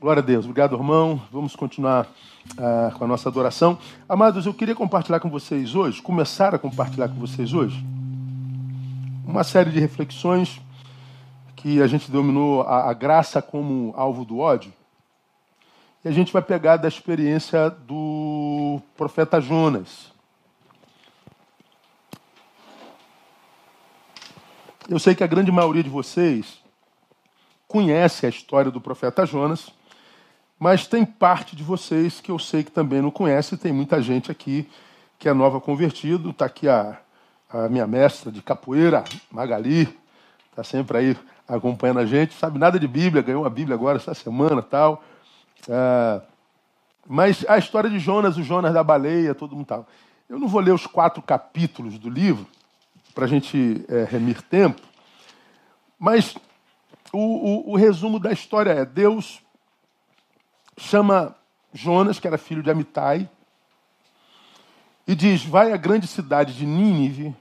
Glória a Deus. Obrigado, irmão. Vamos continuar uh, com a nossa adoração. Amados, eu queria compartilhar com vocês hoje, começar a compartilhar com vocês hoje, uma série de reflexões que a gente dominou a, a graça como alvo do ódio. E a gente vai pegar da experiência do profeta Jonas. Eu sei que a grande maioria de vocês conhece a história do profeta Jonas. Mas tem parte de vocês que eu sei que também não conhece, tem muita gente aqui que é nova convertido. Está aqui a, a, minha mestra de capoeira, Magali, está sempre aí acompanhando a gente. Sabe nada de Bíblia, ganhou uma Bíblia agora essa semana tal. É, mas a história de Jonas, o Jonas da baleia, todo mundo tal. Eu não vou ler os quatro capítulos do livro, para a gente é, remir tempo, mas o, o, o resumo da história é: Deus chama Jonas, que era filho de Amitai, e diz: Vai à grande cidade de Nínive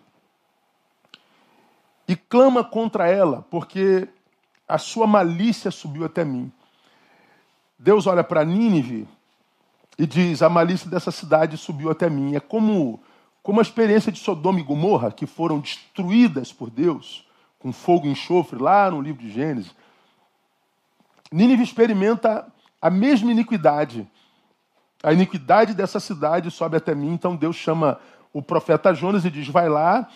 e clama contra ela, porque a sua malícia subiu até mim. Deus olha para Nínive e diz: A malícia dessa cidade subiu até mim. É como, como a experiência de Sodoma e Gomorra, que foram destruídas por Deus com fogo e enxofre, lá no livro de Gênesis. Nínive experimenta a mesma iniquidade. A iniquidade dessa cidade sobe até mim, então Deus chama o profeta Jonas e diz: vai lá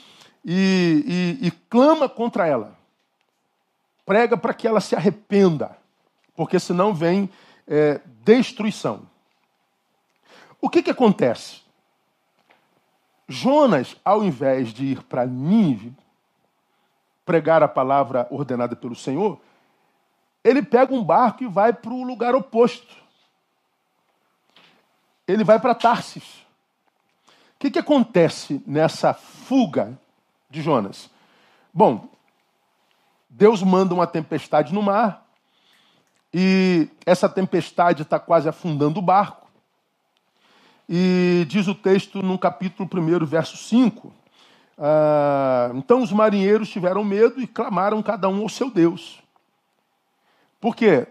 e, e, e clama contra ela. Prega para que ela se arrependa, porque senão vem é, destruição. O que, que acontece? Jonas, ao invés de ir para Nínive, pregar a palavra ordenada pelo Senhor, ele pega um barco e vai para o lugar oposto. Ele vai para Tarsis. O que, que acontece nessa fuga de Jonas? Bom, Deus manda uma tempestade no mar e essa tempestade está quase afundando o barco. E diz o texto no capítulo 1, verso 5. Ah, então os marinheiros tiveram medo e clamaram cada um ao seu Deus. Porque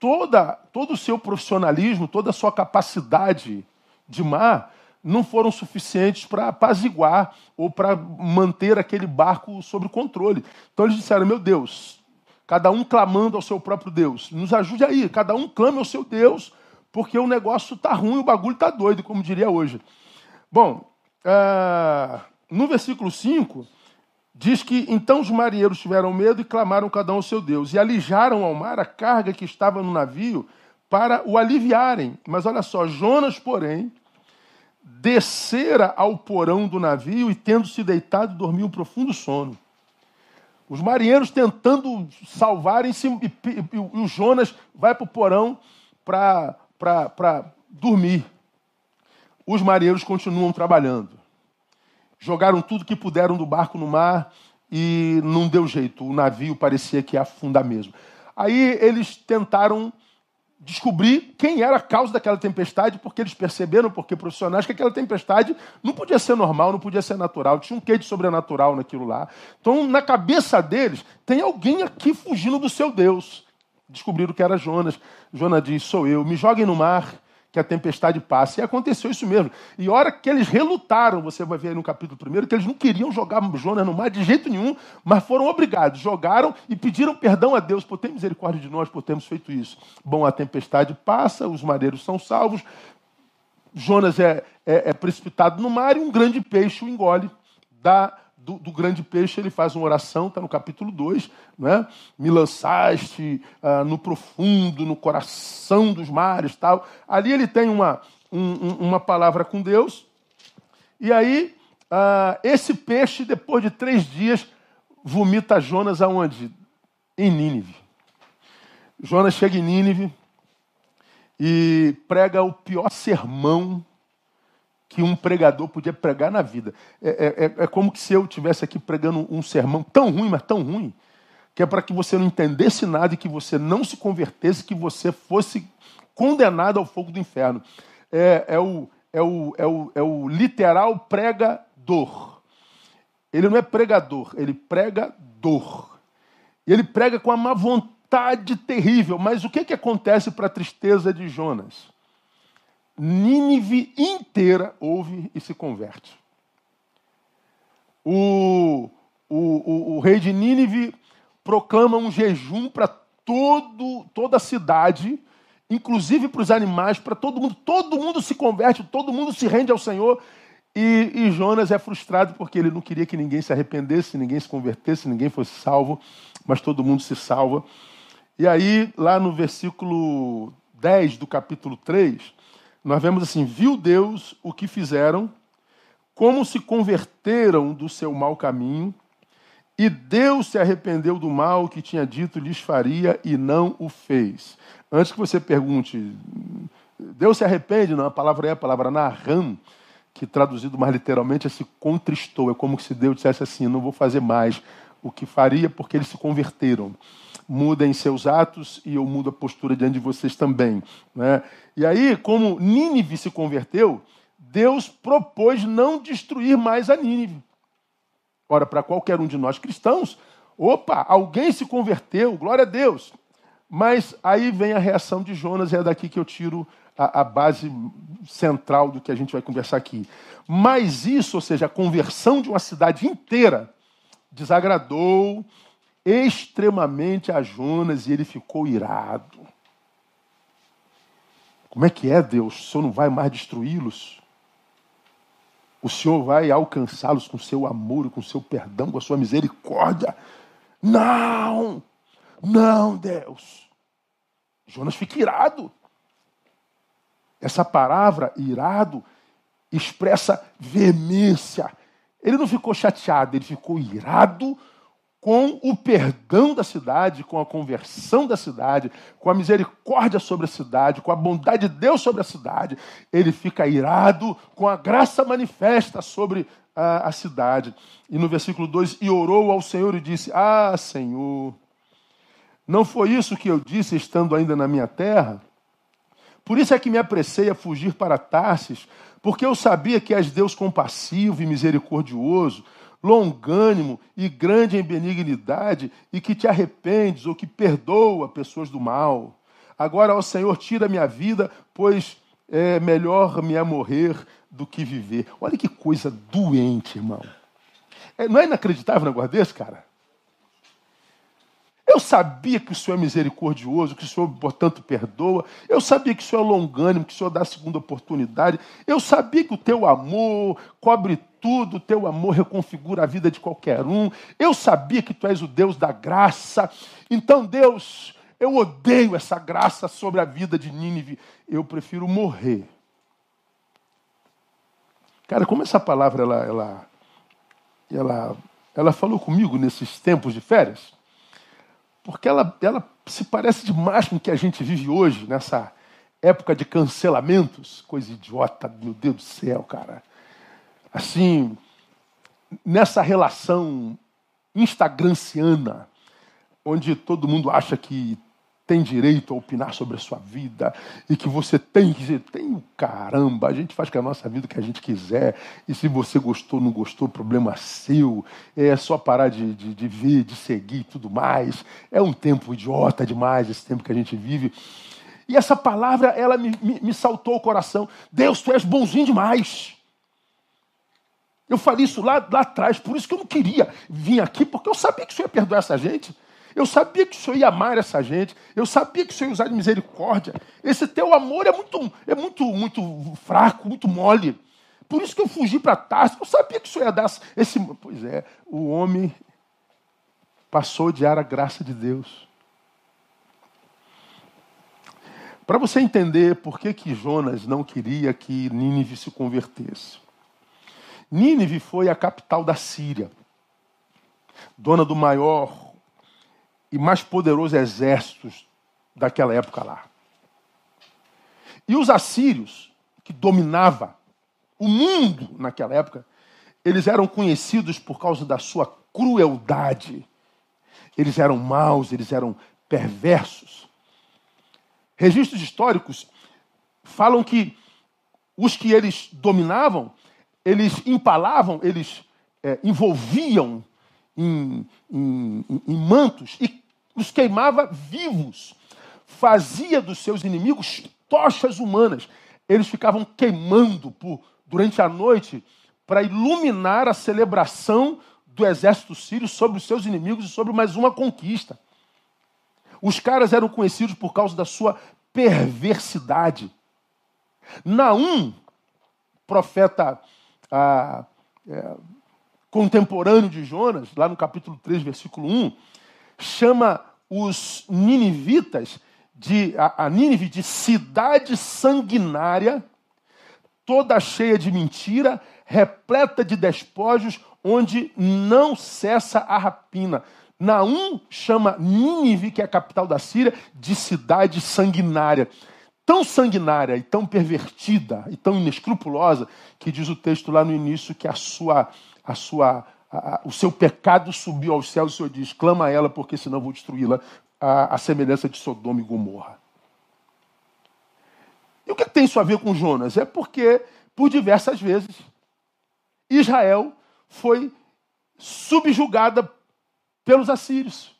toda, todo o seu profissionalismo, toda a sua capacidade de mar não foram suficientes para apaziguar ou para manter aquele barco sob controle. Então eles disseram: Meu Deus, cada um clamando ao seu próprio Deus, nos ajude aí, cada um clame ao seu Deus, porque o negócio está ruim, o bagulho está doido, como diria hoje. Bom, uh, no versículo 5 Diz que então os marinheiros tiveram medo e clamaram cada um ao seu Deus, e alijaram ao mar a carga que estava no navio para o aliviarem. Mas olha só, Jonas, porém, descera ao porão do navio e, tendo se deitado, dormiu um profundo sono. Os marinheiros tentando salvarem-se, e, e, o Jonas vai para o porão para dormir. Os marinheiros continuam trabalhando jogaram tudo que puderam do barco no mar e não deu jeito. O navio parecia que ia afundar mesmo. Aí eles tentaram descobrir quem era a causa daquela tempestade, porque eles perceberam, porque profissionais, que aquela tempestade não podia ser normal, não podia ser natural, tinha um quê de sobrenatural naquilo lá. Então, na cabeça deles, tem alguém aqui fugindo do seu Deus. Descobriram que era Jonas. Jonas diz: Sou eu, me joguem no mar que a tempestade passe. E aconteceu isso mesmo. E a hora que eles relutaram, você vai ver aí no capítulo 1, que eles não queriam jogar Jonas no mar de jeito nenhum, mas foram obrigados. Jogaram e pediram perdão a Deus por ter misericórdia de nós por termos feito isso. Bom, a tempestade passa, os mareiros são salvos, Jonas é, é, é precipitado no mar e um grande peixe o engole. Dá do, do, grande peixe, ele faz uma oração, está no capítulo 2, né? me lançaste ah, no profundo, no coração dos mares. tal. Ali ele tem uma, um, uma palavra com Deus, e aí ah, esse peixe, depois de três dias, vomita Jonas aonde? Em Nínive. Jonas chega em Nínive e prega o pior sermão que um pregador podia pregar na vida. É, é, é, é como se eu tivesse aqui pregando um sermão tão ruim, mas tão ruim, que é para que você não entendesse nada e que você não se convertesse, que você fosse condenado ao fogo do inferno. É, é, o, é, o, é, o, é o literal pregador. Ele não é pregador, ele prega dor. E ele prega com a má vontade terrível. Mas o que, que acontece para a tristeza de Jonas? Nínive inteira ouve e se converte. O, o, o, o rei de Nínive proclama um jejum para toda a cidade, inclusive para os animais, para todo mundo. Todo mundo se converte, todo mundo se rende ao Senhor. E, e, Jonas é frustrado porque ele não queria que ninguém se arrependesse, ninguém se convertesse, ninguém fosse salvo, mas todo mundo se salva. E aí, lá no versículo 10 do capítulo 3, nós vemos assim: Viu Deus o que fizeram, como se converteram do seu mau caminho, e Deus se arrependeu do mal que tinha dito lhes faria e não o fez. Antes que você pergunte, Deus se arrepende? Não, a palavra é a palavra narram que traduzido mais literalmente é se contristou. É como se Deus dissesse assim: não vou fazer mais o que faria porque eles se converteram. Mudem seus atos e eu mudo a postura diante de vocês também. Né? E aí, como Nínive se converteu, Deus propôs não destruir mais a Nínive. Ora, para qualquer um de nós cristãos, opa, alguém se converteu, glória a Deus. Mas aí vem a reação de Jonas, e é daqui que eu tiro a, a, base central do que a gente vai conversar aqui. Mas isso, ou seja, a conversão de uma cidade inteira, desagradou extremamente a Jonas e ele ficou irado. Como é que é, Deus? O Senhor não vai mais destruí-los? O Senhor vai alcançá-los com seu amor, com seu perdão, com a sua misericórdia? Não! Não, Deus! Jonas fica irado. Essa palavra, irado, expressa veemência. Ele não ficou chateado, ele ficou irado com o perdão da cidade, com a conversão da cidade, com a misericórdia sobre a cidade, com a bondade de Deus sobre a cidade. Ele fica irado com a graça manifesta sobre a, a cidade. E no versículo 2: E orou ao Senhor e disse: Ah, Senhor, não foi isso que eu disse estando ainda na minha terra? Por isso é que me apressei a fugir para Tarsis, porque eu sabia que és Deus compassivo e misericordioso, longânimo e grande em benignidade, e que te arrependes ou que perdoa pessoas do mal. Agora, ó Senhor, tira minha vida, pois é melhor me é morrer do que viver. Olha que coisa doente, irmão. É, não é inacreditável um negócio desse, cara? Eu sabia que o Senhor é misericordioso, que o Senhor, portanto, perdoa. Eu sabia que o Senhor é longânimo, que o Senhor dá a segunda oportunidade. Eu sabia que o teu amor cobre tudo, o teu amor reconfigura a vida de qualquer um. Eu sabia que tu és o Deus da graça. Então, Deus, eu odeio essa graça sobre a vida de Nínive. Eu prefiro morrer. Cara, como essa palavra ela, ela, ela, ela falou comigo nesses tempos de férias? Porque ela, ela se parece demais com o que a gente vive hoje, nessa época de cancelamentos. Coisa idiota, meu Deus do céu, cara. Assim, nessa relação instagranciana, onde todo mundo acha que tem direito a opinar sobre a sua vida e que você tem que dizer, tem o caramba, a gente faz com a nossa vida o que a gente quiser e se você gostou, não gostou, problema seu, é só parar de, de, de ver, de seguir e tudo mais. É um tempo idiota demais esse tempo que a gente vive. E essa palavra, ela me, me, me saltou o coração. Deus, tu és bonzinho demais. Eu falei isso lá, lá atrás, por isso que eu não queria vir aqui, porque eu sabia que o Senhor ia perdoar essa gente. Eu sabia que o Senhor ia amar essa gente. Eu sabia que o Senhor ia usar de misericórdia. Esse teu amor é muito, é muito, muito fraco, muito mole. Por isso que eu fugi para Tarso. Eu sabia que o Senhor ia dar esse. Pois é, o homem passou a odiar a graça de Deus. Para você entender por que, que Jonas não queria que Nínive se convertesse. Nínive foi a capital da Síria, dona do maior e mais poderosos exércitos daquela época lá. E os assírios, que dominavam o mundo naquela época, eles eram conhecidos por causa da sua crueldade. Eles eram maus, eles eram perversos. Registros históricos falam que os que eles dominavam, eles empalavam, eles é, envolviam em, em, em mantos e os queimava vivos, fazia dos seus inimigos tochas humanas. Eles ficavam queimando por, durante a noite para iluminar a celebração do exército sírio sobre os seus inimigos e sobre mais uma conquista. Os caras eram conhecidos por causa da sua perversidade. Naum, profeta ah, é, contemporâneo de Jonas, lá no capítulo 3, versículo 1, chama os ninivitas de a, a Nínive de cidade sanguinária, toda cheia de mentira, repleta de despojos, onde não cessa a rapina. Naum chama Nínive, que é a capital da Síria, de cidade sanguinária. Tão sanguinária e tão pervertida e tão inescrupulosa que diz o texto lá no início que a sua, a sua, o seu pecado subiu aos céus. O Senhor diz: clama a ela, porque senão vou destruí-la, a, a semelhança de Sodoma e Gomorra. E o que tem isso a ver com Jonas? É porque, por diversas vezes, Israel foi subjugada pelos assírios.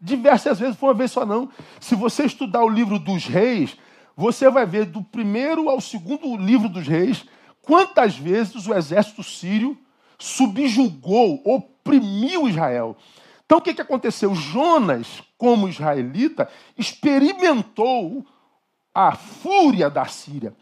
Diversas vezes, foi uma vez só não. Se você estudar o livro dos reis, você vai ver do primeiro ao segundo livro dos reis quantas vezes o exército sírio subjugou, oprimiu Israel. Então o que, que aconteceu? Jonas, como israelita, experimentou a fúria da Síria.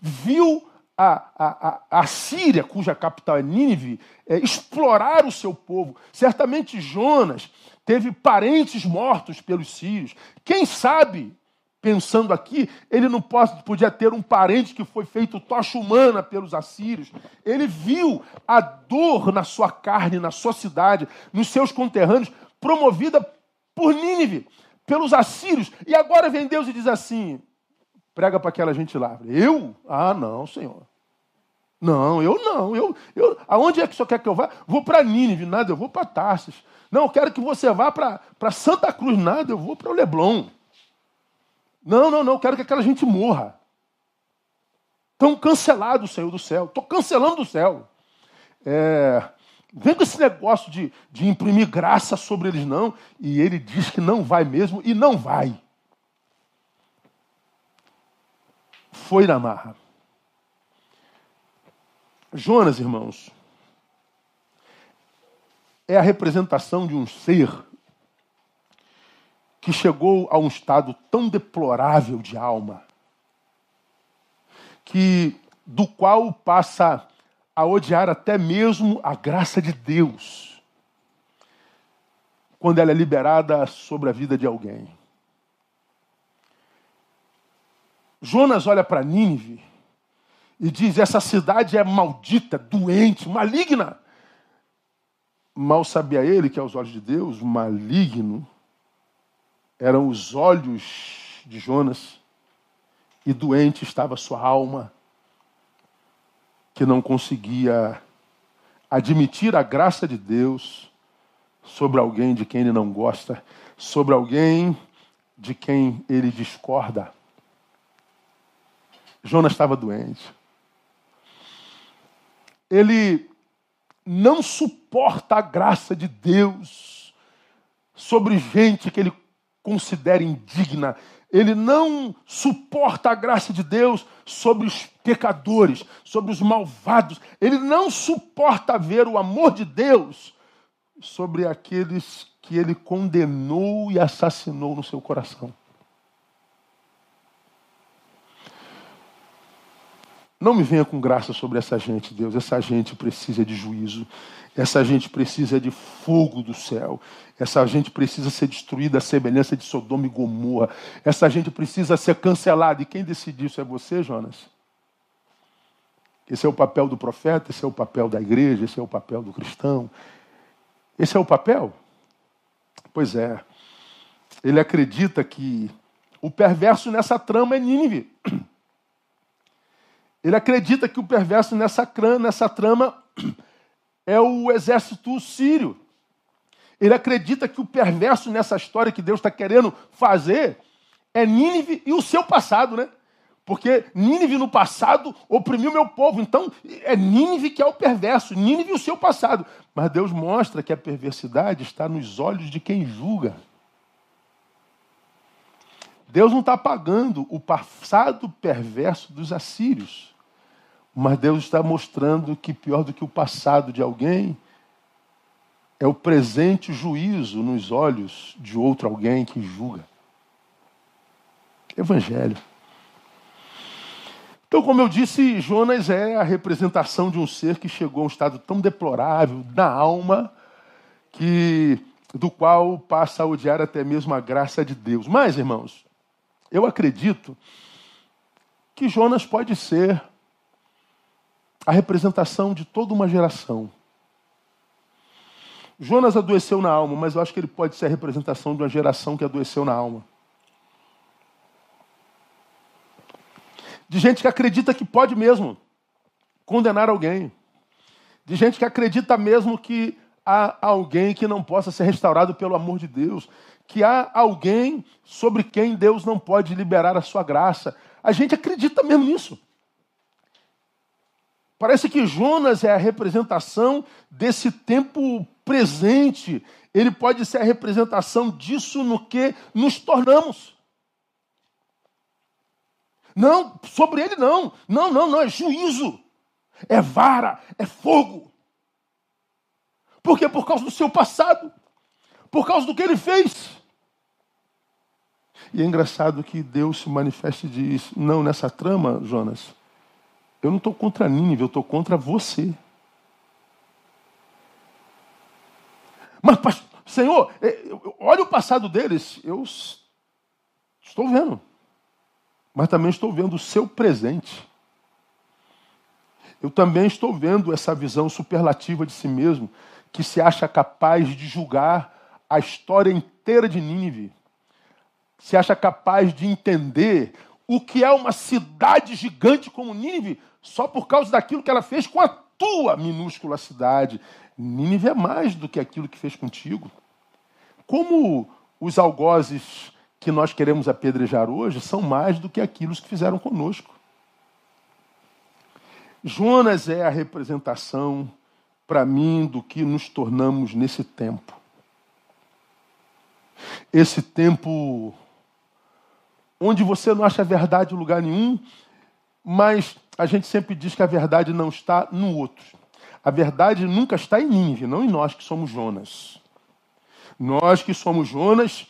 Viu a, a, a, Síria, cuja capital é Nínive, é, explorar o seu povo. Certamente Jonas teve parentes mortos pelos sírios. Quem sabe, pensando aqui, ele não podia ter um parente que foi feito tocha humana pelos assírios. Ele viu a dor na sua carne, na sua cidade, nos seus conterrâneos, promovida por Nínive, pelos assírios. E agora vem Deus e diz assim: prega para aquela gente lá. Eu? Ah, não, Senhor. Não, eu não. Eu, eu, aonde é que o senhor quer que eu vá? Vou para Nínive, nada, eu vou para Tarsis. Não, eu quero que você vá para Santa Cruz, nada, eu vou para o Leblon. Não, não, não, quero que aquela gente morra. Estão cancelados, Senhor do céu. Estou cancelando o céu. É, vem com esse negócio de, de imprimir graça sobre eles, não. E ele diz que não vai mesmo, e não vai. foi na marra. Jonas, irmãos, é a representação de um ser que chegou a um estado tão deplorável de alma que do qual passa a odiar até mesmo a graça de Deus quando ela é liberada sobre a vida de alguém. Jonas olha para Nínive e diz: essa cidade é maldita, doente, maligna. Mal sabia ele que, aos olhos de Deus, maligno eram os olhos de Jonas e doente estava sua alma, que não conseguia admitir a graça de Deus sobre alguém de quem ele não gosta, sobre alguém de quem ele discorda. Jonas estava doente. Ele não suporta a graça de Deus sobre gente que ele considera indigna. Ele não suporta a graça de Deus sobre os pecadores, sobre os malvados. Ele não suporta ver o amor de Deus sobre aqueles que ele condenou e assassinou no seu coração. Não me venha com graça sobre essa gente, Deus. Essa gente precisa de juízo. Essa gente precisa de fogo do céu. Essa gente precisa ser destruída à semelhança de Sodoma e Gomorra. Essa gente precisa ser cancelada. E quem decide isso é você, Jonas? Esse é o papel do profeta, esse é o papel da igreja, esse é o papel do cristão. Esse é o papel? Pois é. Ele acredita que o perverso nessa trama é Nínive. Ele acredita que o perverso nessa, nessa trama é o exército sírio. Ele acredita que o perverso nessa história que Deus está querendo fazer é Nínive e o seu passado, né? Porque Nínive no passado oprimiu meu povo. Então é Nínive que é o perverso, Nínive e o seu passado. Mas Deus mostra que a perversidade está nos olhos de quem julga. Deus não está apagando o passado perverso dos assírios, mas Deus está mostrando que pior do que o passado de alguém é o presente juízo nos olhos de outro alguém que julga. Evangelho. Então, como eu disse, Jonas é a representação de um ser que chegou a um estado tão deplorável na alma que do qual passa a odiar até mesmo a graça de Deus. Mas, irmãos, eu acredito que Jonas pode ser a representação de toda uma geração. Jonas adoeceu na alma, mas eu acho que ele pode ser a representação de uma geração que adoeceu na alma. De gente que acredita que pode mesmo condenar alguém. De gente que acredita mesmo que há alguém que não possa ser restaurado pelo amor de Deus. Que há alguém sobre quem Deus não pode liberar a sua graça. A gente acredita mesmo nisso. Parece que Jonas é a representação desse tempo presente. Ele pode ser a representação disso no que nos tornamos. Não, sobre ele não. Não, não, não, é juízo. É vara, é fogo. Por quê? Por causa do seu passado. Por causa do que ele fez. E é engraçado que Deus se manifesta e diz: Não, nessa trama, Jonas, eu não estou contra Nínive, eu estou contra você. Mas, Senhor, é, olha o passado deles. Eu estou vendo mas também estou vendo o seu presente. Eu também estou vendo essa visão superlativa de si mesmo, que se acha capaz de julgar a história inteira de Nínive. Se acha capaz de entender o que é uma cidade gigante como Nínive, só por causa daquilo que ela fez com a tua minúscula cidade. Nínive é mais do que aquilo que fez contigo. Como os algozes que nós queremos apedrejar hoje são mais do que aquilo que fizeram conosco. Jonas é a representação, para mim, do que nos tornamos nesse tempo. Esse tempo onde você não acha verdade em lugar nenhum, mas a gente sempre diz que a verdade não está no outro. A verdade nunca está em Nínive, não em nós que somos Jonas. Nós que somos Jonas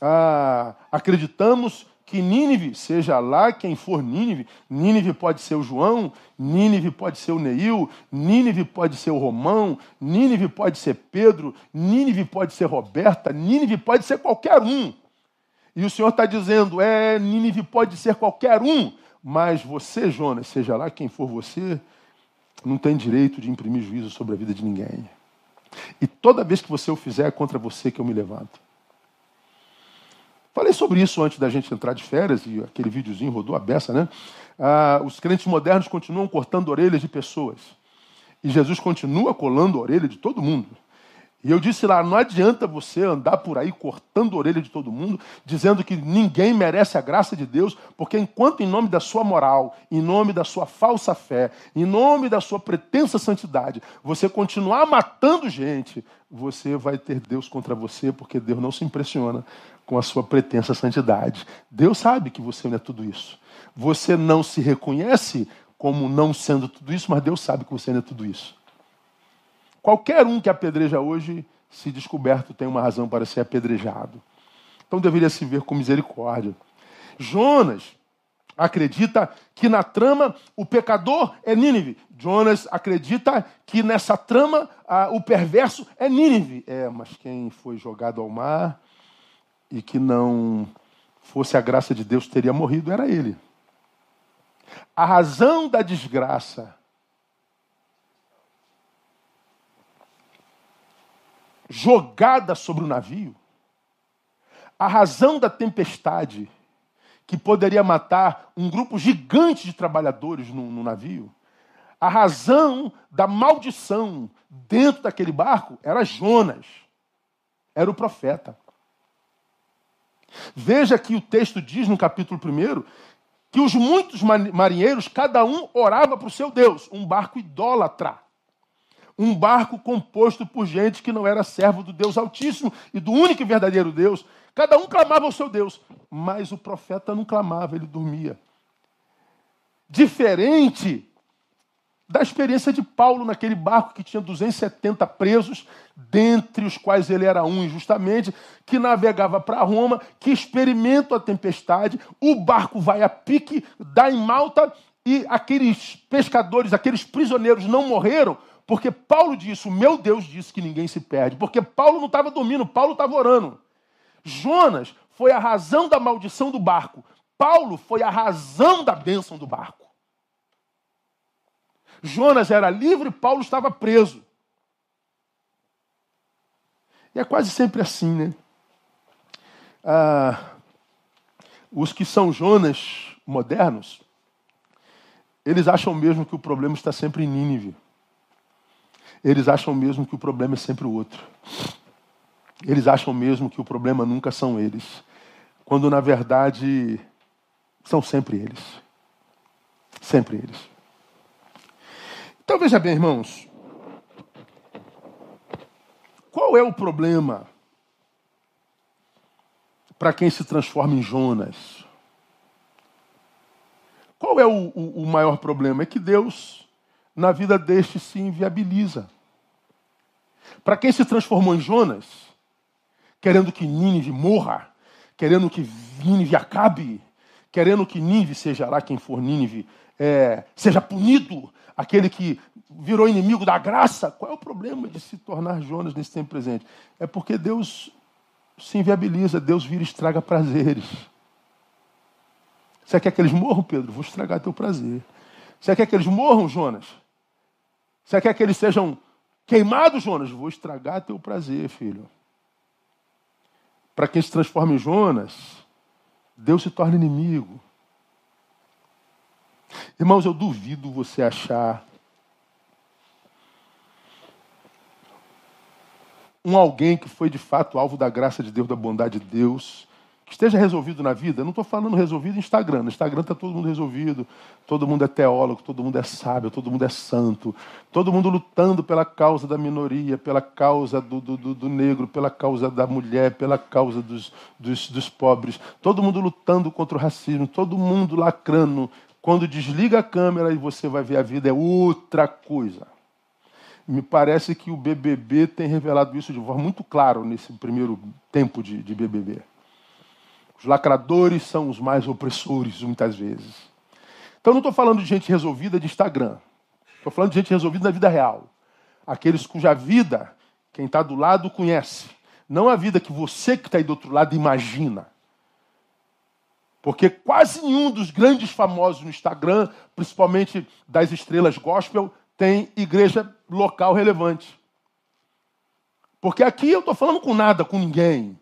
ah, acreditamos que Nínive, seja lá quem for Nínive, Nínive pode ser o João, Nínive pode ser o Neil, Nínive pode ser o Romão, Nínive pode ser Pedro, Nínive pode ser Roberta, Nínive pode ser qualquer um. E o Senhor está dizendo, é, Nínive pode ser qualquer um, mas você, Jonas, seja lá quem for você, não tem direito de imprimir juízo sobre a vida de ninguém. E toda vez que você o fizer, é contra você que eu me levanto. Falei sobre isso antes da gente entrar de férias, e aquele videozinho rodou a beça, né? Ah, os crentes modernos continuam cortando orelhas de pessoas. E Jesus continua colando a orelha de todo mundo. E eu disse lá: não adianta você andar por aí cortando a orelha de todo mundo, dizendo que ninguém merece a graça de Deus, porque enquanto em nome da sua moral, em nome da sua falsa fé, em nome da sua pretensa santidade, você continuar matando gente, você vai ter Deus contra você, porque Deus não se impressiona com a sua pretensa santidade. Deus sabe que você não é tudo isso. Você não se reconhece como não sendo tudo isso, mas Deus sabe que você não é tudo isso. Qualquer um que apedreja hoje, se descoberto, tem uma razão para ser apedrejado. Então deveria se ver com misericórdia. Jonas acredita que na trama o pecador é Nínive. Jonas acredita que nessa trama ah, o perverso é Nínive. É, mas quem foi jogado ao mar e que não fosse a graça de Deus teria morrido era ele. A razão da desgraça jogada sobre o navio, a razão da tempestade que poderia matar um grupo gigante de trabalhadores no, no navio, a razão da maldição dentro daquele barco era Jonas, era o profeta. Veja que o texto diz no capítulo 1 que os muitos marinheiros, cada um orava para o seu Deus, um barco idólatra. Um barco composto por gente que não era servo do Deus Altíssimo e do único e verdadeiro Deus. Cada um clamava ao seu Deus. mas o profeta não clamava, ele dormia. Diferente da experiência de Paulo naquele barco que tinha 270 presos, dentre os quais ele era um injustamente, que navegava para Roma, que experimenta a tempestade, o barco vai a pique, dá em Malta e aqueles pescadores, aqueles prisioneiros não morreram, porque Paulo disse, o meu Deus disse que ninguém se perde, porque Paulo não estava dormindo, Paulo estava orando. Jonas foi a razão da maldição do barco, Paulo foi a razão da bênção do barco. Jonas era livre, Paulo estava preso. E é quase sempre assim, né? Ah, os que são Jonas modernos, eles acham mesmo que o problema está sempre em Nínive. Eles acham mesmo que o problema é sempre o outro. Eles acham mesmo que o problema nunca são eles. Quando na verdade são sempre eles. Sempre eles. Então veja bem, irmãos. Qual é o problema para quem se transforma em Jonas? Qual é o, o, o, maior problema? É que Deus, na vida deste, se inviabiliza. Para quem se transformou em Jonas, querendo que Nínive morra, querendo que Nínive acabe, querendo que Nínive, seja lá quem for Nínive, é, seja punido, aquele que virou inimigo da graça. Qual é o problema de se tornar Jonas nesse tempo presente? É porque Deus se inviabiliza, Deus vira e estraga prazeres. Você quer que eles morram, Pedro? Vou estragar teu prazer. Você quer que eles morram, Jonas? Você quer que eles sejam queimados, Jonas? Vou estragar teu prazer, filho. Para quem se transforma em Jonas, Deus se torna inimigo. Irmãos, eu duvido você achar um alguém que foi de fato alvo da graça de Deus, da bondade de Deus, que esteja resolvido na vida. Não estou falando resolvido no Instagram. No Instagram está todo mundo resolvido, todo mundo é teólogo, todo mundo é sábio, todo mundo é santo, todo mundo lutando pela causa da minoria, pela causa do, do, do negro, pela causa da mulher, pela causa dos, dos, dos pobres, todo mundo lutando contra o racismo, todo mundo lacrando, quando desliga a câmera e você vai ver a vida é outra coisa. Me parece que o BBB tem revelado isso de forma muito clara nesse primeiro tempo de, de BBB. Os lacradores são os mais opressores, muitas vezes. Então, não estou falando de gente resolvida de Instagram. Estou falando de gente resolvida na vida real. Aqueles cuja vida, quem está do lado, conhece. Não a vida que você que está aí do outro lado imagina. Porque quase nenhum dos grandes famosos no Instagram, principalmente das estrelas gospel, tem igreja local relevante. Porque aqui eu estou falando com nada, com ninguém.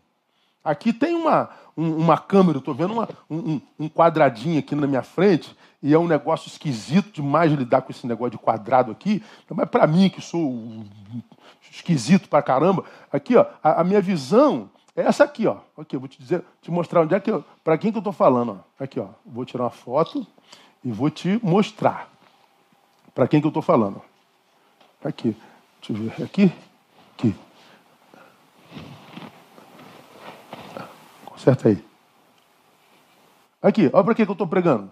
Aqui tem uma, um, uma câmera, estou vendo uma, um, um, quadradinho aqui na minha frente, e é um negócio esquisito demais lidar com esse negócio de quadrado aqui. Mas para mim, que sou esquisito para caramba, aqui ó, a, a minha visão é essa aqui, ó. Aqui, eu vou te dizer, te mostrar onde é que eu, para quem que eu estou falando, ó. Aqui, ó. Vou tirar uma foto e vou te mostrar para quem que eu estou falando. Aqui, deixa eu ver, aqui, aqui. Conserta aí. Aqui, olha para que eu estou pregando.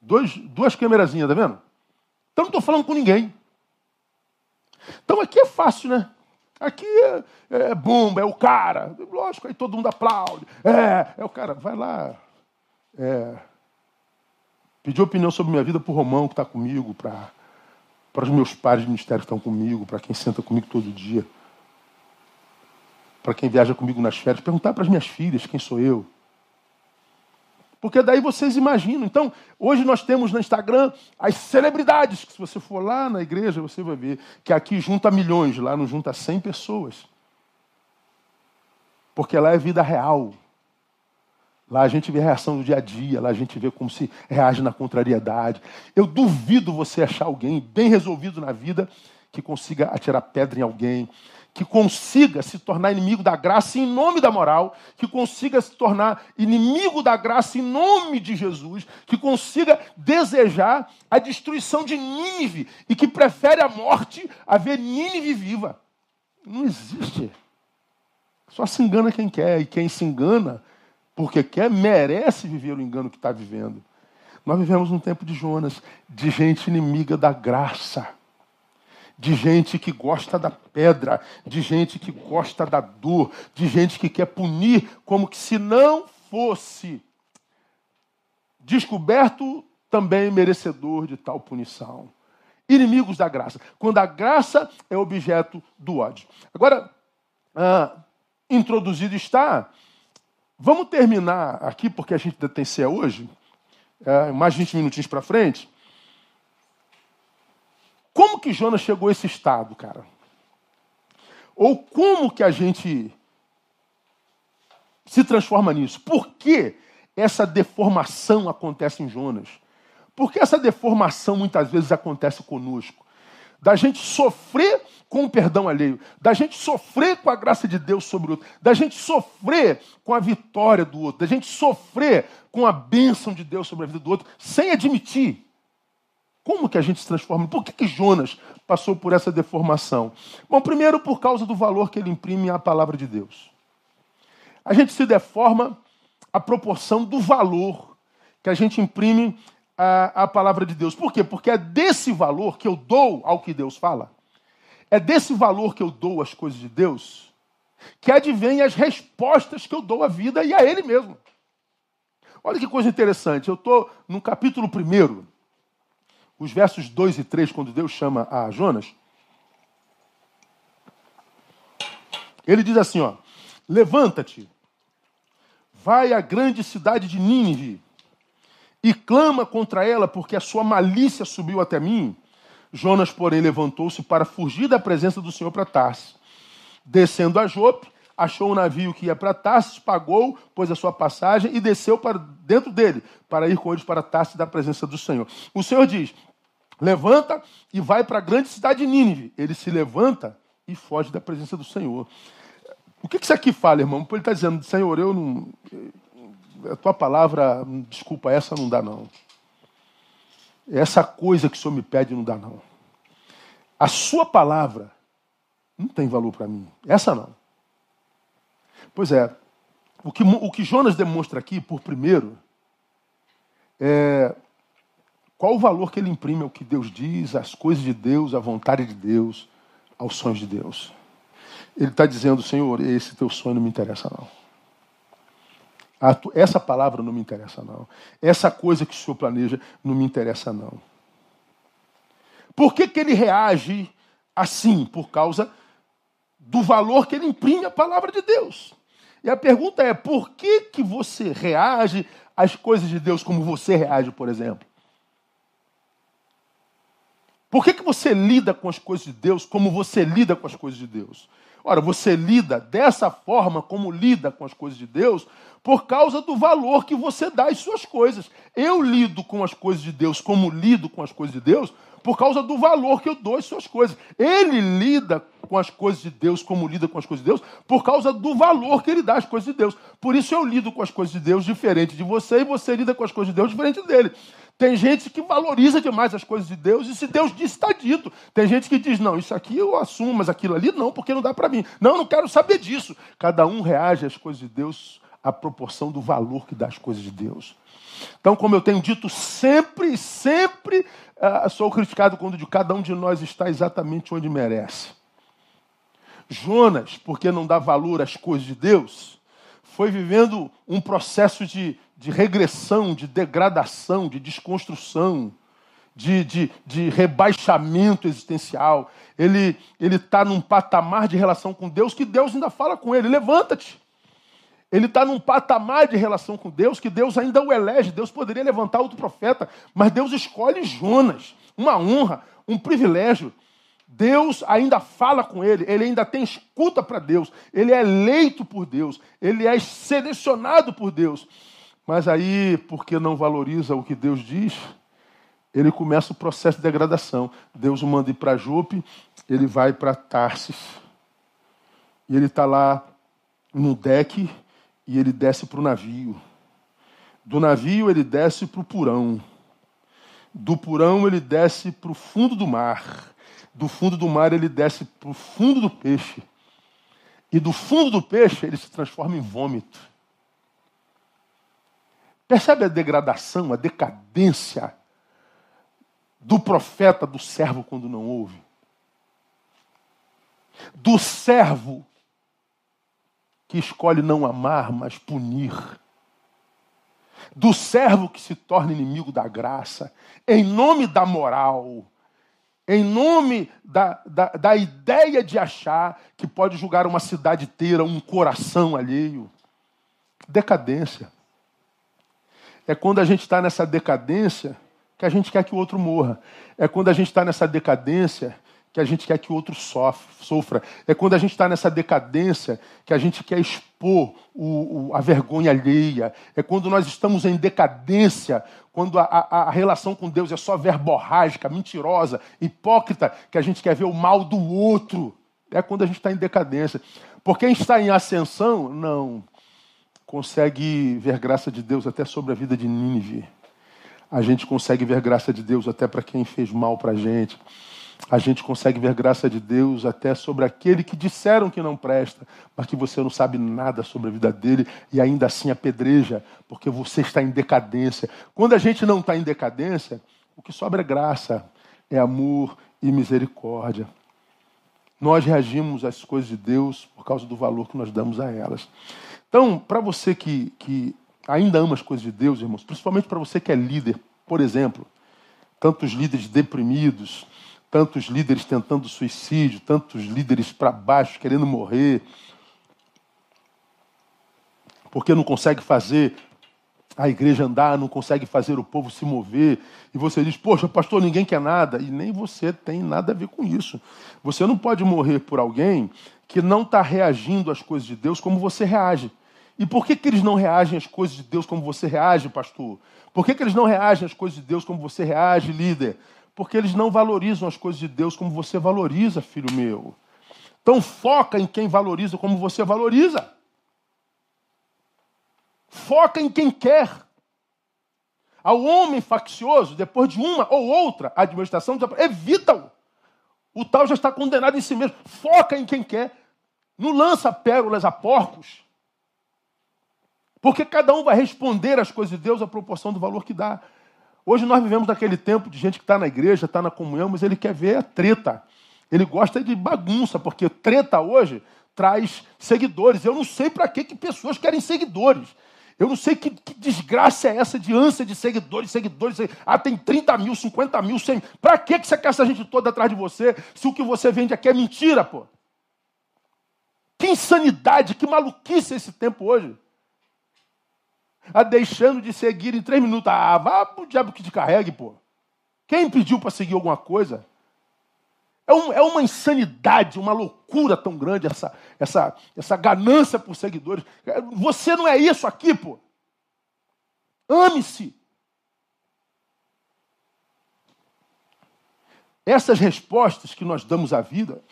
Dois, duas câmerazinhas, tá vendo? Então não estou falando com ninguém. Então aqui é fácil, né? Aqui é, é bomba, é o cara. Lógico, aí todo mundo aplaude. É, é o cara. Vai lá. É, pedir opinião sobre minha vida para o Romão, que está comigo, para os meus pares de ministério que estão comigo, para quem senta comigo todo dia, para quem viaja comigo nas férias, perguntar para as minhas filhas quem sou eu. Porque daí vocês imaginam. Então, hoje nós temos no Instagram as celebridades, que se você for lá na igreja, você vai ver que aqui junta milhões, lá não junta 100 pessoas. Porque lá é vida real. Lá a gente vê a reação do dia a dia, lá a gente vê como se reage na contrariedade. Eu duvido você achar alguém bem resolvido na vida que consiga atirar pedra em alguém, que consiga se tornar inimigo da graça em nome da moral, que consiga se tornar inimigo da graça em nome de Jesus, que consiga desejar a destruição de Nínive e que prefere a morte a ver Nínive viva. Não existe. Só se engana quem quer, e quem se engana porque quer, merece viver o engano que está vivendo. Nós vivemos um tempo de Jonas, de gente inimiga da graça, de gente que gosta da pedra, de gente que gosta da dor, de gente que quer punir como que se não fosse descoberto também merecedor de tal punição. Inimigos da graça. Quando a graça é objeto do ódio. Agora, ah, introduzido está. Vamos terminar aqui, porque a gente ainda tem ceia hoje. É, mais 20 minutinhos para frente. Como que Jonas chegou a esse estado, cara? Ou como que a gente se transforma nisso? Por que essa deformação acontece em Jonas? Por que essa deformação muitas vezes acontece conosco? Da gente sofrer com o perdão alheio, da gente sofrer com a graça de Deus sobre o outro, da gente sofrer com a vitória do outro, da gente sofrer com a bênção de Deus sobre a vida do outro, sem admitir. Como que a gente se transforma? Por que, que Jonas passou por essa deformação? Bom, primeiro por causa do valor que ele imprime à palavra de Deus. A gente se deforma à proporção do valor que a gente imprime à, à palavra de Deus. Por quê? Porque é desse valor que eu dou ao que Deus fala é desse valor que eu dou às coisas de Deus que advém as respostas que eu dou à vida e a Ele mesmo. Olha que coisa interessante. Eu estou no capítulo 1, os versos 2 e 3, quando Deus chama a Jonas. Ele diz assim: ó, levanta-te, vai à grande cidade de Nínive e clama contra ela, porque a sua malícia subiu até mim. Jonas, porém, levantou-se para fugir da presença do Senhor para Tarsis. Descendo a Jope, achou um navio que ia para Tarsis, pagou, pôs a sua passagem e desceu para dentro dele, para ir com eles para Tarsis da presença do Senhor. O Senhor diz: levanta e vai para a grande cidade de Nínive. Ele se levanta e foge da presença do Senhor. O que isso aqui fala, irmão? Ele está dizendo, Senhor, eu não. A tua palavra, desculpa, essa não dá, não. Essa coisa que o Senhor me pede não dá, não. A sua palavra não tem valor para mim. Essa não. Pois é, o que, o que Jonas demonstra aqui, por primeiro, é qual o valor que ele imprime ao que Deus diz, às coisas de Deus, à vontade de Deus, aos sonhos de Deus. Ele está dizendo, Senhor, esse teu sonho não me interessa, não. Essa palavra não me interessa, não. Essa coisa que o senhor planeja não me interessa, não. Por que, que ele reage assim? Por causa do valor que ele imprime à palavra de Deus. E a pergunta é: por que, que você reage às coisas de Deus como você reage, por exemplo? Por que, que você lida com as coisas de Deus como você lida com as coisas de Deus? Ora, você lida dessa forma como lida com as coisas de Deus por causa do valor que você dá às suas coisas. Eu lido com as coisas de Deus como lido com as coisas de Deus por causa do valor que eu dou às suas coisas. Ele lida com as coisas de Deus como lida com as coisas de Deus por causa do valor que ele dá às coisas de Deus. Por isso eu lido com as coisas de Deus diferente de você e você lida com as coisas de Deus diferente dele. Tem gente que valoriza demais as coisas de Deus, e se Deus disse, está dito. Tem gente que diz, não, isso aqui eu assumo, mas aquilo ali não, porque não dá para mim. Não, não quero saber disso. Cada um reage às coisas de Deus à proporção do valor que dá às coisas de Deus. Então, como eu tenho dito sempre, sempre uh, sou criticado quando de cada um de nós está exatamente onde merece. Jonas, porque não dá valor às coisas de Deus, foi vivendo um processo de de regressão, de degradação, de desconstrução, de, de, de rebaixamento existencial. Ele está num patamar de relação com Deus que Deus ainda fala com ele: levanta-te. Ele está num patamar de relação com Deus que Deus ainda o elege. Deus poderia levantar outro profeta, mas Deus escolhe Jonas. Uma honra, um privilégio. Deus ainda fala com ele, ele ainda tem escuta para Deus, ele é eleito por Deus, ele é selecionado por Deus. Mas aí, porque não valoriza o que Deus diz, ele começa o processo de degradação. Deus o manda ir para Jope, ele vai para Tarsis. E ele está lá no deck e ele desce para o navio. Do navio ele desce para o purão. Do purão ele desce para o fundo do mar. Do fundo do mar ele desce para o fundo do peixe. E do fundo do peixe ele se transforma em vômito. Percebe a degradação, a decadência do profeta, do servo quando não ouve? Do servo que escolhe não amar, mas punir. Do servo que se torna inimigo da graça, em nome da moral, em nome da, da, da ideia de achar que pode julgar uma cidade inteira, um coração alheio. Decadência. É quando a gente está nessa decadência que a gente quer que o outro morra. É quando a gente está nessa decadência que a gente quer que o outro sofra. É quando a gente está nessa decadência que a gente quer expor o, o, a vergonha alheia. É quando nós estamos em decadência, quando a, a, a, relação com Deus é só verborrágica, mentirosa, hipócrita, que a gente quer ver o mal do outro. É quando a gente está em decadência. Por quem está em ascensão, não consegue ver graça de Deus até sobre a vida de Nínive. A gente consegue ver graça de Deus até para quem fez mal para a gente. A gente consegue ver graça de Deus até sobre aquele que disseram que não presta, mas que você não sabe nada sobre a vida dele e ainda assim apedreja, porque você está em decadência. Quando a gente não está em decadência, o que sobra é graça, é amor e misericórdia. Nós reagimos às coisas de Deus por causa do valor que nós damos a elas. Então, para você que, que ainda ama as coisas de Deus, irmãos, principalmente para você que é líder, por exemplo, tantos líderes deprimidos, tantos líderes tentando suicídio, tantos líderes para baixo, querendo morrer, porque não consegue fazer a igreja andar, não consegue fazer o povo se mover, e você diz, poxa, pastor, ninguém quer nada, e nem você tem nada a ver com isso. Você não pode morrer por alguém que não está reagindo às coisas de Deus como você reage. E por que, que eles não reagem às coisas de Deus como você reage, pastor? Por que, que eles não reagem às coisas de Deus como você reage, líder? Porque eles não valorizam as coisas de Deus como você valoriza, filho meu. Então foca em quem valoriza como você valoriza. Foca em quem quer. Ao homem faccioso, depois de uma ou outra administração, evita-o. O tal já está condenado em si mesmo. Foca em quem quer. Não lança pérolas a porcos. Porque cada um vai responder às coisas de Deus à proporção do valor que dá. Hoje nós vivemos naquele tempo de gente que está na igreja, está na comunhão, mas ele quer ver a treta. Ele gosta de bagunça, porque treta hoje traz seguidores. Eu não sei para que, que pessoas querem seguidores. Eu não sei que, que, desgraça é essa de ânsia de seguidores, seguidores. Ah, tem 30 mil, 50 mil, 100. Para que, que você quer essa gente toda atrás de você se o que você vende aqui é mentira, pô? Que insanidade, que maluquice esse tempo hoje a deixando de seguir em três minutos. Ah, vá pro diabo que te carregue, pô. Quem pediu para seguir alguma coisa? É, um, é, uma insanidade, uma loucura tão grande essa, essa, essa ganância por seguidores. Você não é isso aqui, pô. Ame-se. Essas respostas que nós damos à vida,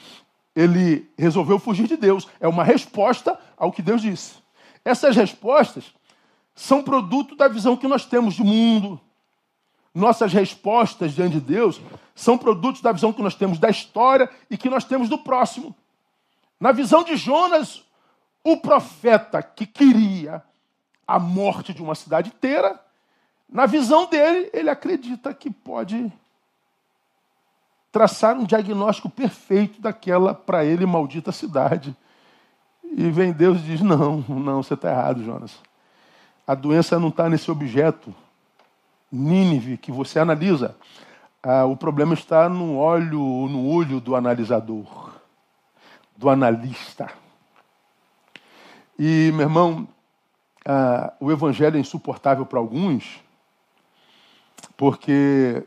ele resolveu fugir de Deus. É uma resposta ao que Deus disse. Essas respostas são produto da visão que nós temos de mundo. Nossas respostas diante de Deus são produtos da visão que nós temos da história e que nós temos do próximo. Na visão de Jonas, o profeta que queria a morte de uma cidade inteira, na visão dele, ele acredita que pode traçar um diagnóstico perfeito daquela, para ele, maldita cidade. E vem Deus e diz: Não, não, você está errado, Jonas. A doença não está nesse objeto, Nínive, que você analisa. Ah, o problema está no olho, no olho do analisador, do analista. E, meu irmão, ah, o evangelho é insuportável para alguns, porque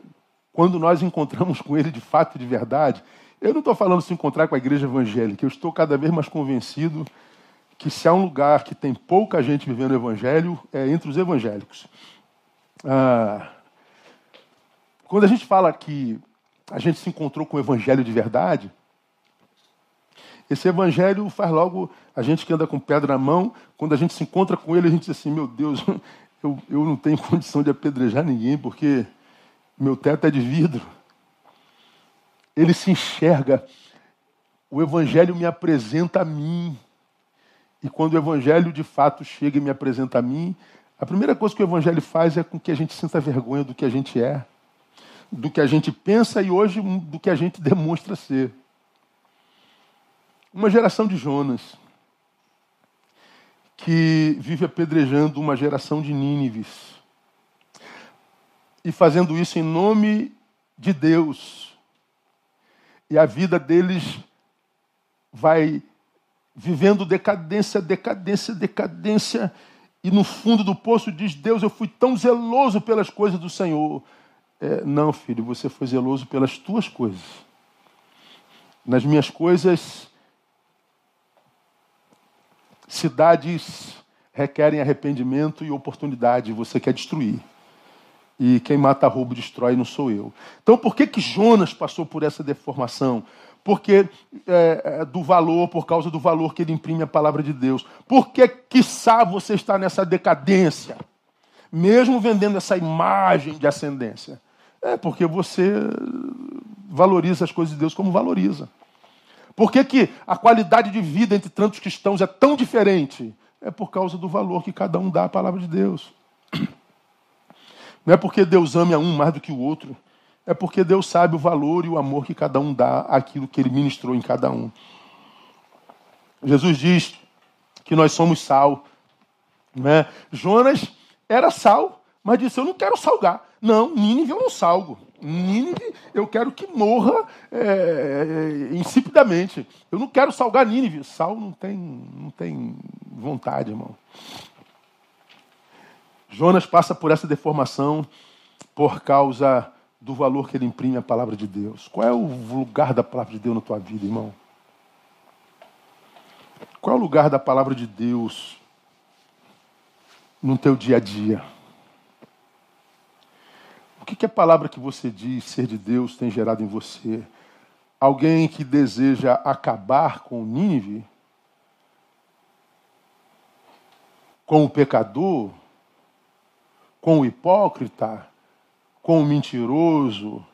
quando nós encontramos com ele de fato e de verdade, eu não estou falando se encontrar com a igreja evangélica, eu estou cada vez mais convencido que se há um lugar que tem pouca gente vivendo o evangelho, é entre os evangélicos. Ah, quando a gente fala que a gente se encontrou com o evangelho de verdade, esse evangelho faz logo a gente que anda com pedra na mão, quando a gente se encontra com ele, a gente diz assim: meu Deus, eu, eu não tenho condição de apedrejar ninguém, porque meu teto é de vidro. Ele se enxerga. O evangelho me apresenta a mim. E quando o Evangelho de fato chega e me apresenta a mim, A primeira coisa que o Evangelho faz é com que a gente sinta vergonha do que a gente é, do que a gente pensa e hoje do que a gente demonstra ser. Uma geração de Jonas que vive apedrejando uma geração de Nínives e fazendo isso em nome de Deus. E a vida deles vai vivendo decadência, decadência, decadência. E no fundo do poço diz: Deus, eu fui tão zeloso pelas coisas do Senhor. É, não, filho, você foi zeloso pelas tuas coisas. Nas minhas coisas, cidades requerem arrependimento e oportunidade, você quer destruir. E quem mata roubo destrói não sou eu. Então por que que Jonas passou por essa deformação? Porque é, é, do valor, por causa do valor que ele imprime à palavra de Deus. Por que, quiçá, você está nessa decadência? Mesmo vendendo essa imagem de ascendência. É porque você valoriza as coisas de Deus como valoriza. Por que, que a qualidade de vida entre tantos cristãos é tão diferente? É por causa do valor que cada um dá à palavra de Deus. Não é porque Deus ame a um mais do que o outro. É porque Deus sabe o valor e o amor que cada um dá àquilo que ele ministrou em cada um. Jesus diz que nós somos sal. Né? Jonas era sal, mas disse: Eu não quero salgar. Não, Nínive eu não salgo. Nínive eu quero que morra é, é, insipidamente. Eu não quero salgar Nínive. Sal não tem, não tem vontade, irmão. Jonas passa por essa deformação por causa do valor que ele imprime à palavra de Deus. Qual é o lugar da palavra de Deus na tua vida, irmão? Qual é o lugar da palavra de Deus no teu dia a dia? O que, que a palavra que você diz ser de Deus tem gerado em você? Alguém que deseja acabar com Nínive? Com o pecador? com o hipócrita, com o mentiroso,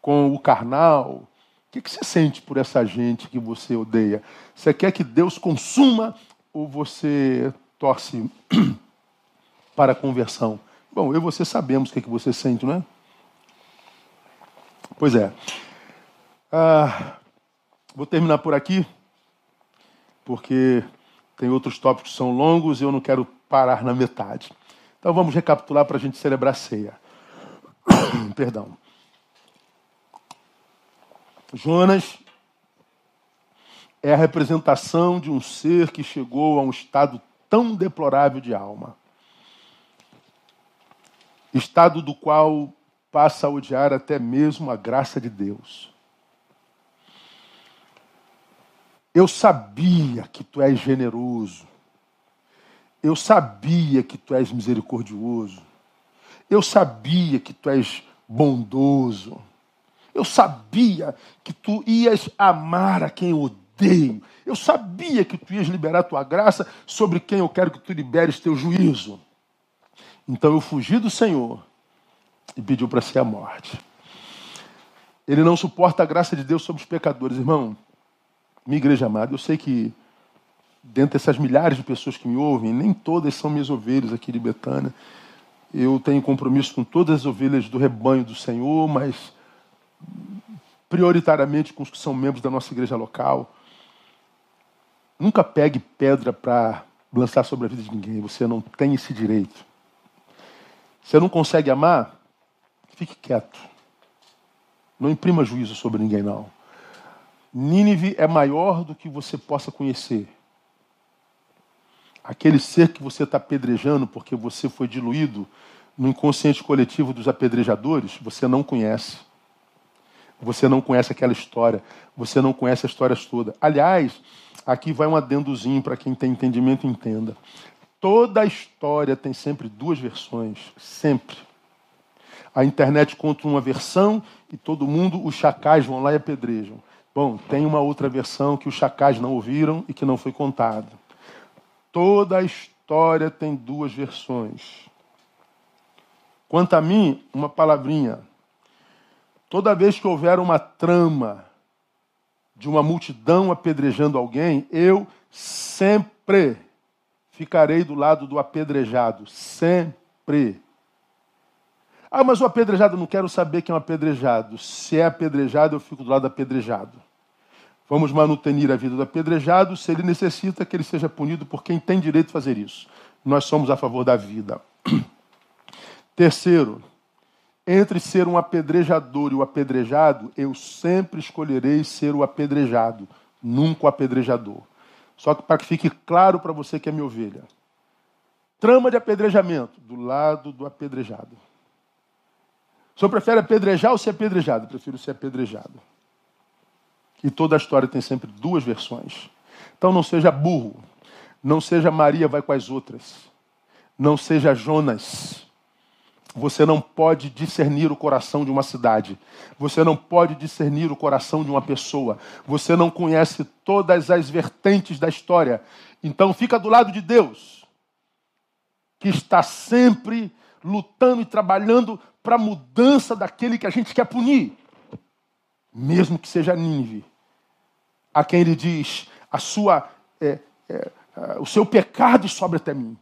com o carnal? O que, você sente por essa gente que você odeia? Você quer que Deus consuma ou você torce para a conversão? Bom, eu e você sabemos o que, que você sente, não é? Pois é. Ah, vou terminar por aqui, porque tem outros tópicos que são longos e eu não quero parar na metade. Então vamos recapitular para a gente celebrar a ceia. Perdão. Jonas é a representação de um ser que chegou a um estado tão deplorável de alma. Estado do qual passa a odiar até mesmo a graça de Deus. Eu sabia que tu és generoso. Eu sabia que tu és misericordioso. Eu sabia que tu és bondoso. Eu sabia que tu ias amar a quem eu odeio. Eu sabia que tu ias liberar tua graça sobre quem eu quero que tu liberes teu juízo. Então eu fugi do Senhor e pediu para ser a morte. Ele não suporta a graça de Deus sobre os pecadores. Irmão, minha igreja amada, eu sei que dentre essas milhares de pessoas que me ouvem, nem todas são minhas ovelhas aqui de Betânia. Eu tenho compromisso com todas as ovelhas do rebanho do Senhor, mas prioritariamente com os que são membros da nossa igreja local. Nunca pegue pedra para lançar sobre a vida de ninguém. Você não tem esse direito. Você não consegue amar? Fique quieto. Não imprima juízo sobre ninguém, não. Nínive é maior do que você possa conhecer. Aquele ser que você está apedrejando porque você foi diluído no inconsciente coletivo dos apedrejadores, você não conhece. Você não conhece aquela história. Você não conhece a história toda. Aliás, aqui vai um adendozinho para quem tem entendimento entenda. Toda a história tem sempre duas versões. Sempre. A internet conta uma versão e todo mundo, os chacais vão lá e apedrejam. Bom, tem uma outra versão que os chacais não ouviram e que não foi contada. Toda a história tem duas versões. Quanto a mim, uma palavrinha. Toda vez que houver uma trama de uma multidão apedrejando alguém, eu sempre ficarei do lado do apedrejado, sempre. Ah, mas o apedrejado, não quero saber quem é o apedrejado. Se é apedrejado, eu fico do lado do apedrejado. Vamos manutenir a vida do apedrejado se ele necessita que ele seja punido por quem tem direito de fazer isso. Nós somos a favor da vida. Terceiro, entre ser um apedrejador e o apedrejado, eu sempre escolherei ser o apedrejado, nunca o apedrejador. Só que para que fique claro para você que é minha ovelha. Trama de apedrejamento, do lado do apedrejado. O senhor prefere apedrejar ou ser apedrejado? Prefiro ser apedrejado. E toda a história tem sempre duas versões. Então não seja burro. Não seja Maria vai com as outras. Não seja Jonas. Você não pode discernir o coração de uma cidade. Você não pode discernir o coração de uma pessoa. Você não conhece todas as vertentes da história. Então fica do lado de Deus, que está sempre lutando e trabalhando para a mudança daquele que a gente quer punir, mesmo que seja Nínive, a quem ele diz: a sua, é, é, o seu pecado sobe até mim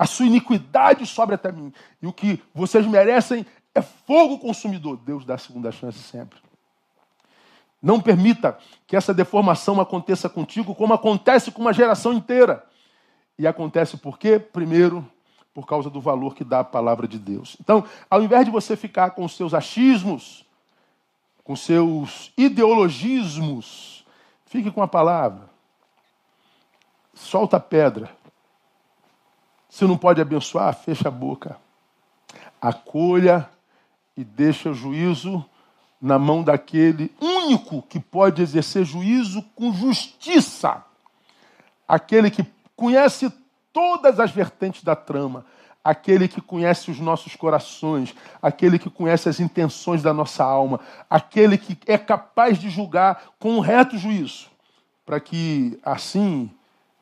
a sua iniquidade sobe até mim. E o que vocês merecem é fogo consumidor. Deus dá a segunda chance sempre. Não permita que essa deformação aconteça contigo como acontece com uma geração inteira. E acontece por quê? Primeiro, por causa do valor que dá a palavra de Deus. Então, ao invés de você ficar com os seus achismos, com seus ideologismos, fique com a palavra. Solta a pedra. Se não pode abençoar, fecha a boca. Acolha e deixa o juízo na mão daquele único que pode exercer juízo com justiça. Aquele que conhece todas as vertentes da trama, aquele que conhece os nossos corações, aquele que conhece as intenções da nossa alma, aquele que é capaz de julgar com um reto juízo, para que assim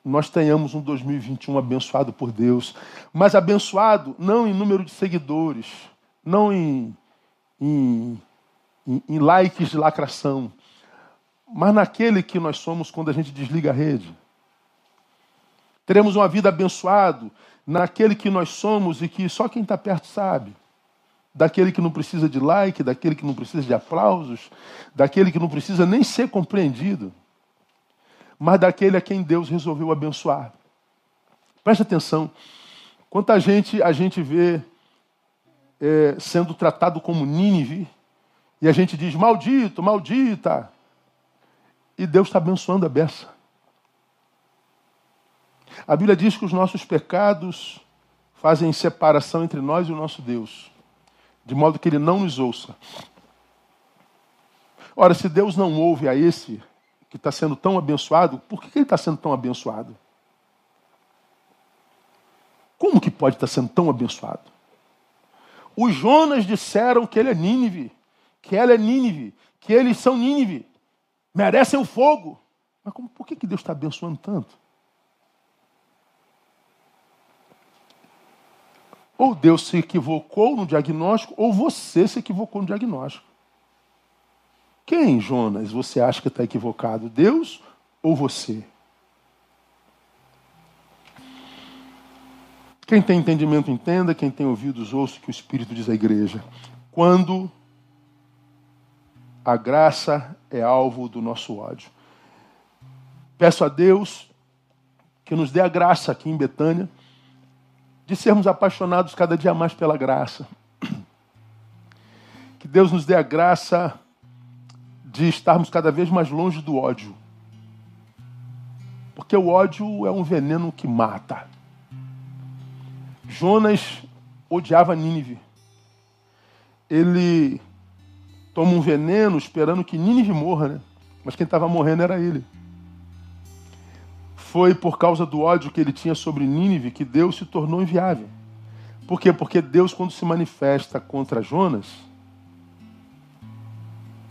nós tenhamos um 2021 abençoado por Deus, mas abençoado não em número de seguidores, não em, em, em, em likes de lacração, mas naquele que nós somos quando a gente desliga a rede. Teremos uma vida abençoado naquele que nós somos e que só quem está perto sabe. Daquele que não precisa de like, daquele que não precisa de aplausos, daquele que não precisa nem ser compreendido mas daquele a quem Deus resolveu abençoar. Preste atenção. Quanta gente a gente vê é, sendo tratado como Nínive, e a gente diz maldito, maldita, e Deus está abençoando a beça. A Bíblia diz que os nossos pecados fazem separação entre nós e o nosso Deus, de modo que Ele não nos ouça. Ora, se Deus não ouve a esse, que está sendo tão abençoado, por que ele está sendo tão abençoado? Como que pode estar sendo tão abençoado? Os Jonas disseram que ele é Nínive, que ela é Nínive, que eles são Nínive, merecem o fogo. Mas como, por que, que Deus está abençoando tanto? Ou Deus se equivocou no diagnóstico, ou você se equivocou no diagnóstico. Quem, Jonas, você acha que está equivocado? Deus ou você? Quem tem entendimento, entenda. Quem tem ouvidos, ouça o que o Espírito diz à igreja. Quando a graça é alvo do nosso ódio. Peço a Deus que nos dê a graça aqui em Betânia de sermos apaixonados cada dia mais pela graça. Que Deus nos dê a graça de estarmos cada vez mais longe do ódio. Porque o ódio é um veneno que mata. Jonas odiava Nínive. Ele toma um veneno esperando que Nínive morra, né? Mas quem estava morrendo era ele. Foi por causa do ódio que ele tinha sobre Nínive que Deus se tornou inviável. Por quê? Porque Deus, quando se manifesta contra Jonas,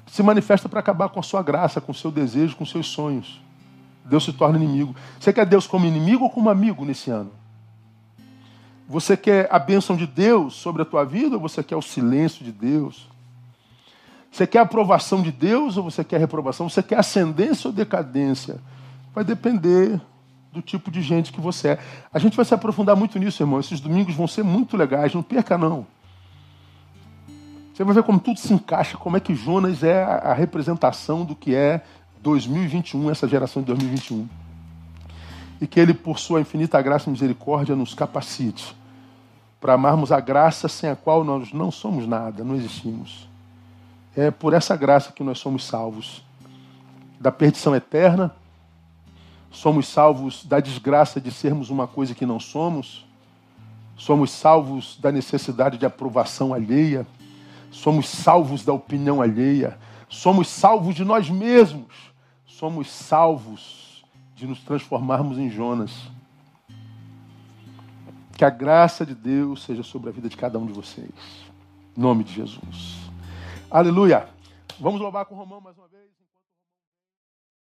se manifesta para acabar com a sua graça, com o seu desejo, com os seus sonhos. Deus se torna inimigo. Você quer Deus como inimigo ou como amigo nesse ano? Você quer a bênção de Deus sobre a tua vida ou você quer o silêncio de Deus? Você quer a aprovação de Deus ou você quer a reprovação? Você quer ascendência ou decadência? Vai depender do tipo de gente que você é. A gente vai se aprofundar muito nisso, irmão. Esses domingos vão ser muito legais, não perca não. Você vai ver como tudo se encaixa, como é que Jonas é a representação do que é 2021, essa geração de 2021. E que ele, por sua infinita graça e misericórdia, nos capacite para amarmos a graça sem a qual nós não somos nada, não existimos. É por essa graça que nós somos salvos da perdição eterna, somos salvos da desgraça de sermos uma coisa que não somos, somos salvos da necessidade de aprovação alheia, somos salvos da opinião alheia, somos salvos de nós mesmos, somos salvos de nos transformarmos em Jonas. Que a graça de Deus seja sobre a vida de cada um de vocês. Em nome de Jesus. Aleluia. Vamos louvar com o Romão mais uma vez.